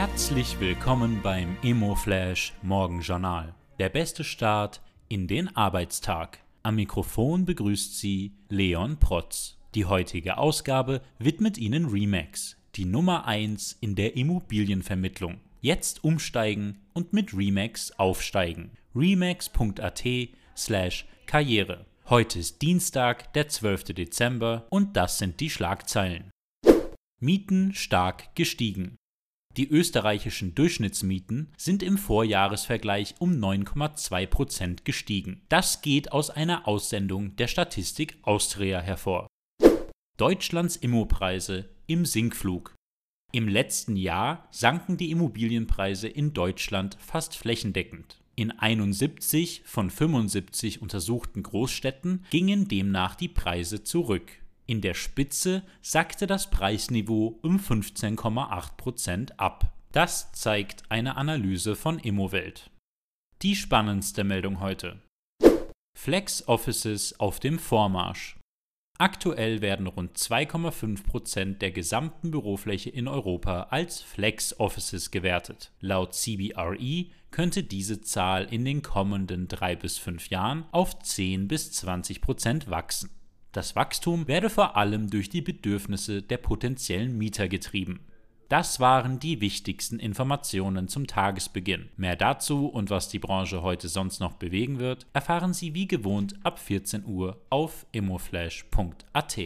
Herzlich willkommen beim Emo-Flash Morgenjournal. Der beste Start in den Arbeitstag. Am Mikrofon begrüßt Sie Leon Protz. Die heutige Ausgabe widmet Ihnen Remax, die Nummer 1 in der Immobilienvermittlung. Jetzt umsteigen und mit Remax aufsteigen. remax.at slash Karriere. Heute ist Dienstag, der 12. Dezember und das sind die Schlagzeilen. Mieten stark gestiegen. Die österreichischen Durchschnittsmieten sind im Vorjahresvergleich um 9,2 Prozent gestiegen. Das geht aus einer Aussendung der Statistik Austria hervor. Deutschlands Immopreise im Sinkflug. Im letzten Jahr sanken die Immobilienpreise in Deutschland fast flächendeckend. In 71 von 75 untersuchten Großstädten gingen demnach die Preise zurück. In der Spitze sackte das Preisniveau um 15,8 Prozent ab. Das zeigt eine Analyse von Immowelt. Die spannendste Meldung heute. Flex Offices auf dem Vormarsch. Aktuell werden rund 2,5 Prozent der gesamten Bürofläche in Europa als Flex Offices gewertet. Laut CBRE könnte diese Zahl in den kommenden drei bis fünf Jahren auf 10 bis 20 Prozent wachsen. Das Wachstum werde vor allem durch die Bedürfnisse der potenziellen Mieter getrieben. Das waren die wichtigsten Informationen zum Tagesbeginn. Mehr dazu und was die Branche heute sonst noch bewegen wird, erfahren Sie wie gewohnt ab 14 Uhr auf immoflash.at.